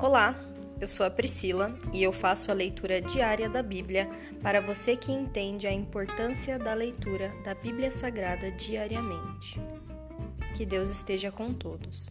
Olá, eu sou a Priscila e eu faço a leitura diária da Bíblia para você que entende a importância da leitura da Bíblia Sagrada diariamente. Que Deus esteja com todos.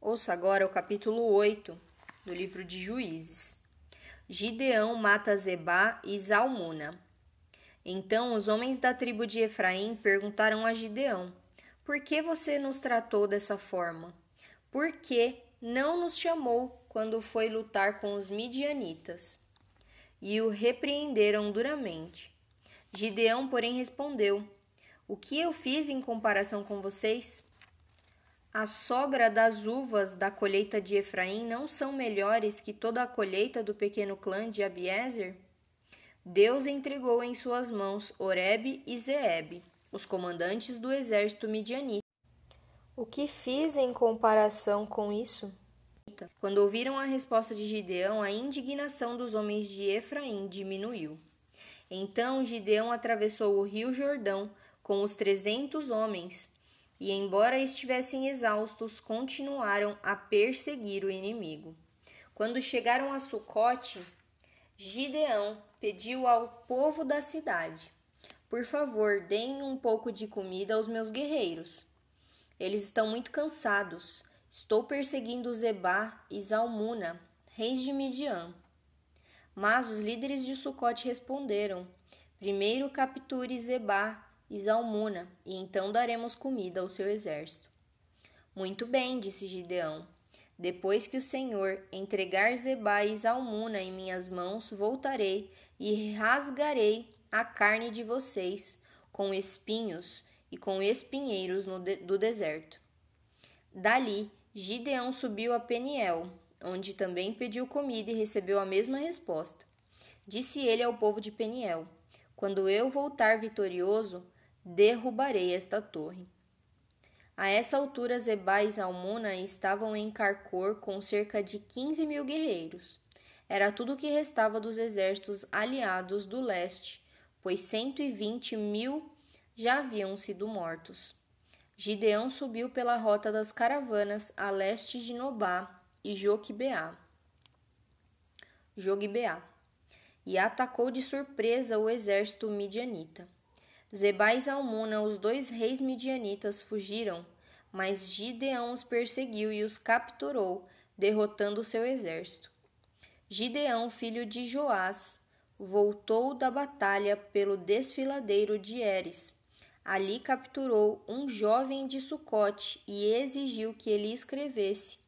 Ouça agora o capítulo 8 do livro de Juízes. Gideão mata Zebá e Zalmuna. Então os homens da tribo de Efraim perguntaram a Gideão: Por que você nos tratou dessa forma? Por que não nos chamou quando foi lutar com os midianitas? E o repreenderam duramente. Gideão, porém, respondeu: O que eu fiz em comparação com vocês? A sobra das uvas da colheita de Efraim não são melhores que toda a colheita do pequeno clã de Abiezer? Deus entregou em suas mãos Oreb e Zeeb, os comandantes do exército midianita. O que fiz em comparação com isso? Quando ouviram a resposta de Gideão, a indignação dos homens de Efraim diminuiu. Então Gideão atravessou o rio Jordão com os trezentos homens e, embora estivessem exaustos, continuaram a perseguir o inimigo. Quando chegaram a Sucote, Gideão pediu ao povo da cidade: Por favor, deem um pouco de comida aos meus guerreiros. Eles estão muito cansados. Estou perseguindo Zebá e Zalmuna, reis de Midian. Mas os líderes de Sucote responderam: Primeiro capture Zebá e Zalmuna, e então daremos comida ao seu exército. Muito bem, disse Gideão. Depois que o Senhor entregar Zebá e Zalmuna em minhas mãos, voltarei e rasgarei a carne de vocês com espinhos e com espinheiros de do deserto. Dali, Gideão subiu a Peniel, onde também pediu comida e recebeu a mesma resposta. Disse ele ao povo de Peniel: Quando eu voltar vitorioso, derrubarei esta torre. A essa altura, Zebá e Zalmuna estavam em Carcor com cerca de quinze mil guerreiros. Era tudo o que restava dos exércitos aliados do leste, pois cento e vinte mil já haviam sido mortos. Gideão subiu pela rota das caravanas a leste de Nobá e Joquibeá. Jogibeá e atacou de surpresa o exército midianita. Zebá e Zalmuna, os dois reis midianitas, fugiram, mas Gideão os perseguiu e os capturou, derrotando seu exército. Gideão, filho de Joás, voltou da batalha pelo desfiladeiro de Eres. Ali capturou um jovem de Sucote e exigiu que ele escrevesse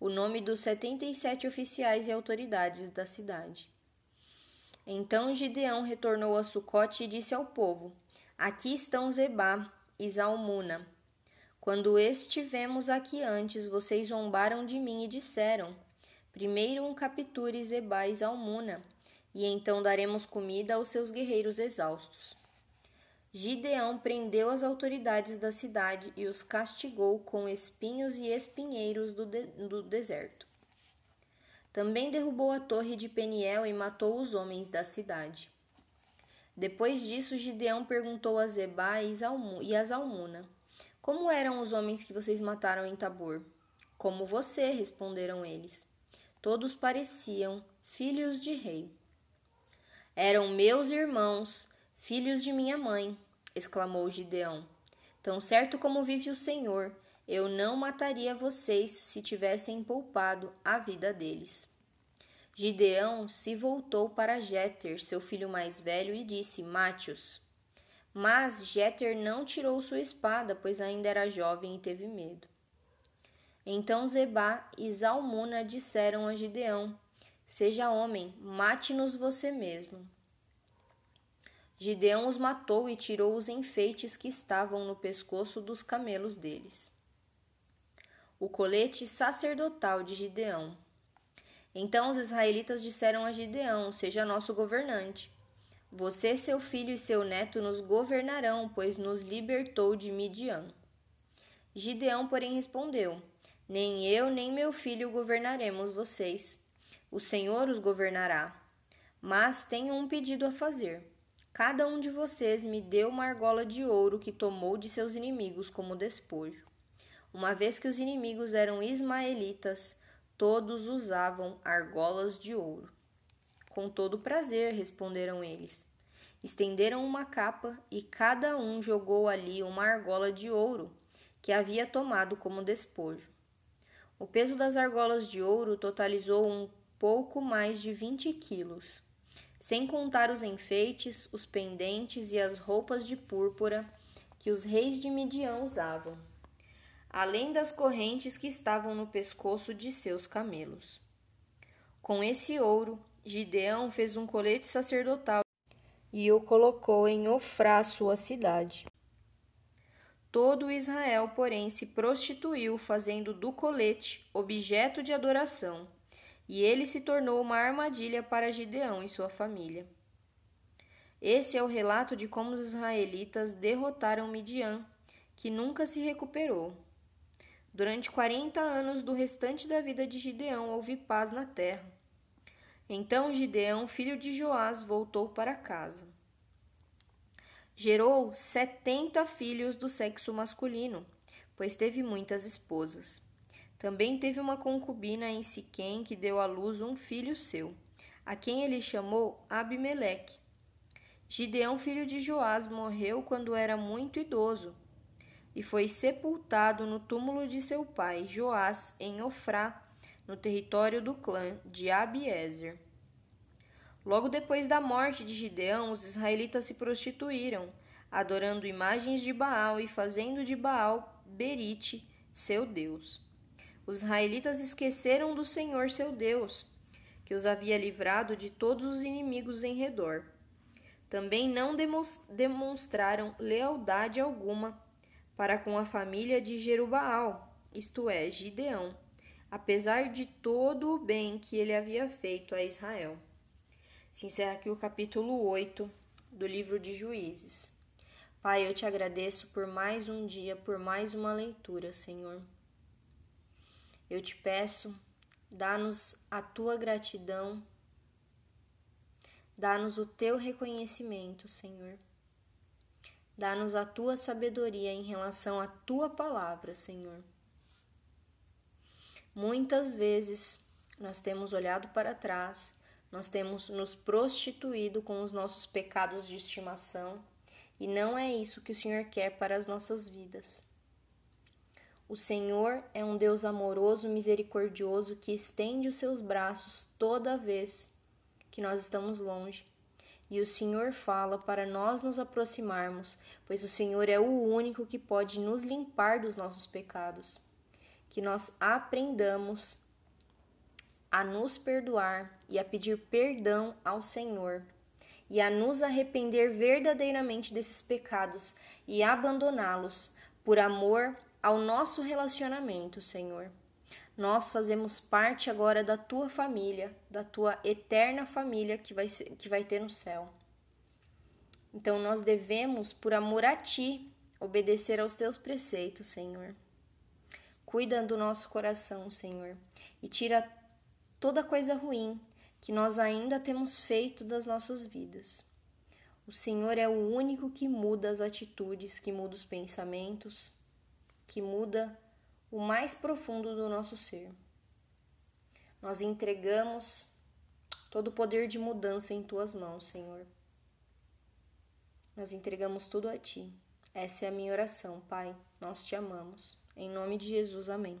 o nome dos setenta e sete oficiais e autoridades da cidade. Então Gideão retornou a Sucote e disse ao povo: Aqui estão Zebá e Zalmuna. Quando estivemos aqui antes, vocês zombaram de mim e disseram: Primeiro um capture Zebá e Zalmuna, e então daremos comida aos seus guerreiros exaustos. Gideão prendeu as autoridades da cidade e os castigou com espinhos e espinheiros do, de do deserto. Também derrubou a torre de Peniel e matou os homens da cidade. Depois disso, Gideão perguntou a Zebá e a Zalmuna: Como eram os homens que vocês mataram em Tabor? Como você, responderam eles. Todos pareciam filhos de rei. Eram meus irmãos, filhos de minha mãe, exclamou Gideão. Tão certo como vive o Senhor, eu não mataria vocês se tivessem poupado a vida deles. Gideão se voltou para Jeter, seu filho mais velho, e disse: Mate-os. Mas Jeter não tirou sua espada, pois ainda era jovem e teve medo. Então Zebá e Zalmuna disseram a Gideão: Seja homem, mate-nos você mesmo. Gideão os matou e tirou os enfeites que estavam no pescoço dos camelos deles. O colete sacerdotal de Gideão. Então os israelitas disseram a Gideão: Seja nosso governante. Você, seu filho e seu neto nos governarão, pois nos libertou de Midian. Gideão, porém, respondeu: Nem eu nem meu filho governaremos vocês. O Senhor os governará. Mas tenho um pedido a fazer. Cada um de vocês me dê uma argola de ouro que tomou de seus inimigos como despojo. uma vez que os inimigos eram ismaelitas, todos usavam argolas de ouro. Com todo prazer, responderam eles. Estenderam uma capa e cada um jogou ali uma argola de ouro que havia tomado como despojo. O peso das argolas de ouro totalizou um pouco mais de 20 quilos, sem contar os enfeites, os pendentes e as roupas de púrpura que os reis de Midian usavam, além das correntes que estavam no pescoço de seus camelos. Com esse ouro, Gideão fez um colete sacerdotal e o colocou em Ofrá, sua cidade. Todo Israel, porém, se prostituiu, fazendo do colete objeto de adoração, e ele se tornou uma armadilha para Gideão e sua família. Esse é o relato de como os israelitas derrotaram Midian, que nunca se recuperou. Durante quarenta anos do restante da vida de Gideão houve paz na terra. Então Gideão, filho de Joás, voltou para casa. Gerou setenta filhos do sexo masculino, pois teve muitas esposas. Também teve uma concubina em Siquém que deu à luz um filho seu, a quem ele chamou Abimeleque. Gideão, filho de Joás, morreu quando era muito idoso e foi sepultado no túmulo de seu pai, Joás, em Ofrá, no território do clã de Abiezer. Logo depois da morte de Gideão, os israelitas se prostituíram, adorando imagens de Baal e fazendo de Baal Berite seu Deus. Os israelitas esqueceram do Senhor seu Deus, que os havia livrado de todos os inimigos em redor. Também não demonstraram lealdade alguma para com a família de Jerubaal, isto é, Gideão, apesar de todo o bem que ele havia feito a Israel. Se encerra aqui o capítulo 8 do livro de Juízes. Pai, eu te agradeço por mais um dia, por mais uma leitura, Senhor. Eu te peço, dá-nos a tua gratidão, dá-nos o teu reconhecimento, Senhor. Dá-nos a tua sabedoria em relação à tua palavra, Senhor. Muitas vezes nós temos olhado para trás, nós temos nos prostituído com os nossos pecados de estimação, e não é isso que o Senhor quer para as nossas vidas. O Senhor é um Deus amoroso, misericordioso que estende os seus braços toda vez que nós estamos longe e o Senhor fala para nós nos aproximarmos, pois o Senhor é o único que pode nos limpar dos nossos pecados. Que nós aprendamos a nos perdoar e a pedir perdão ao Senhor e a nos arrepender verdadeiramente desses pecados e abandoná-los por amor ao nosso relacionamento, Senhor. Nós fazemos parte agora da tua família, da tua eterna família que vai, ser, que vai ter no céu. Então nós devemos, por amor a ti, obedecer aos teus preceitos, Senhor. Cuida do nosso coração, Senhor, e tira toda coisa ruim que nós ainda temos feito das nossas vidas. O Senhor é o único que muda as atitudes, que muda os pensamentos, que muda o mais profundo do nosso ser. Nós entregamos todo o poder de mudança em tuas mãos, Senhor. Nós entregamos tudo a ti. Essa é a minha oração, Pai. Nós te amamos. Em nome de Jesus, amém.